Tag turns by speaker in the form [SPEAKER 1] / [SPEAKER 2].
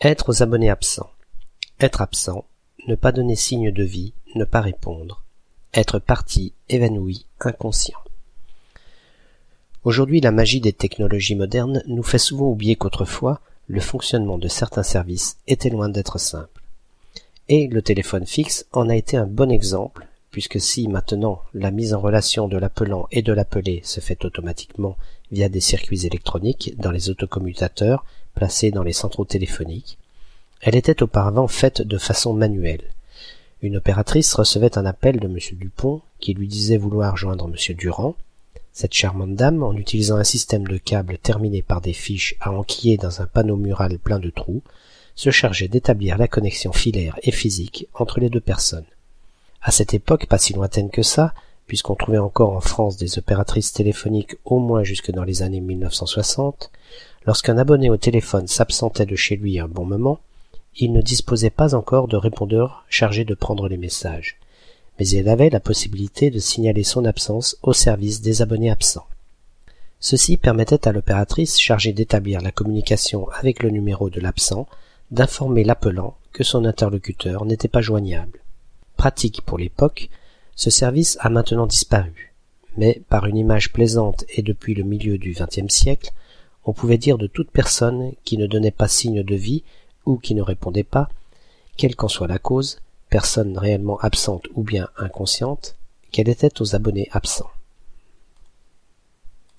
[SPEAKER 1] Être aux abonnés absents. Être absent, ne pas donner signe de vie, ne pas répondre. Être parti, évanoui, inconscient. Aujourd'hui, la magie des technologies modernes nous fait souvent oublier qu'autrefois, le fonctionnement de certains services était loin d'être simple. Et le téléphone fixe en a été un bon exemple, puisque si maintenant la mise en relation de l'appelant et de l'appelé se fait automatiquement via des circuits électroniques dans les autocommutateurs placée dans les centraux téléphoniques. Elle était auparavant faite de façon manuelle. Une opératrice recevait un appel de M. Dupont qui lui disait vouloir joindre M. Durand. Cette charmante dame, en utilisant un système de câbles terminé par des fiches à enquiller dans un panneau mural plein de trous, se chargeait d'établir la connexion filaire et physique entre les deux personnes. À cette époque pas si lointaine que ça, puisqu'on trouvait encore en France des opératrices téléphoniques au moins jusque dans les années 1960, Lorsqu'un abonné au téléphone s'absentait de chez lui un bon moment, il ne disposait pas encore de répondeur chargé de prendre les messages, mais il avait la possibilité de signaler son absence au service des abonnés absents. Ceci permettait à l'opératrice chargée d'établir la communication avec le numéro de l'absent d'informer l'appelant que son interlocuteur n'était pas joignable. Pratique pour l'époque, ce service a maintenant disparu, mais par une image plaisante et depuis le milieu du XXe siècle, on pouvait dire de toute personne qui ne donnait pas signe de vie ou qui ne répondait pas, quelle qu'en soit la cause, personne réellement absente ou bien inconsciente, qu'elle était aux abonnés absents.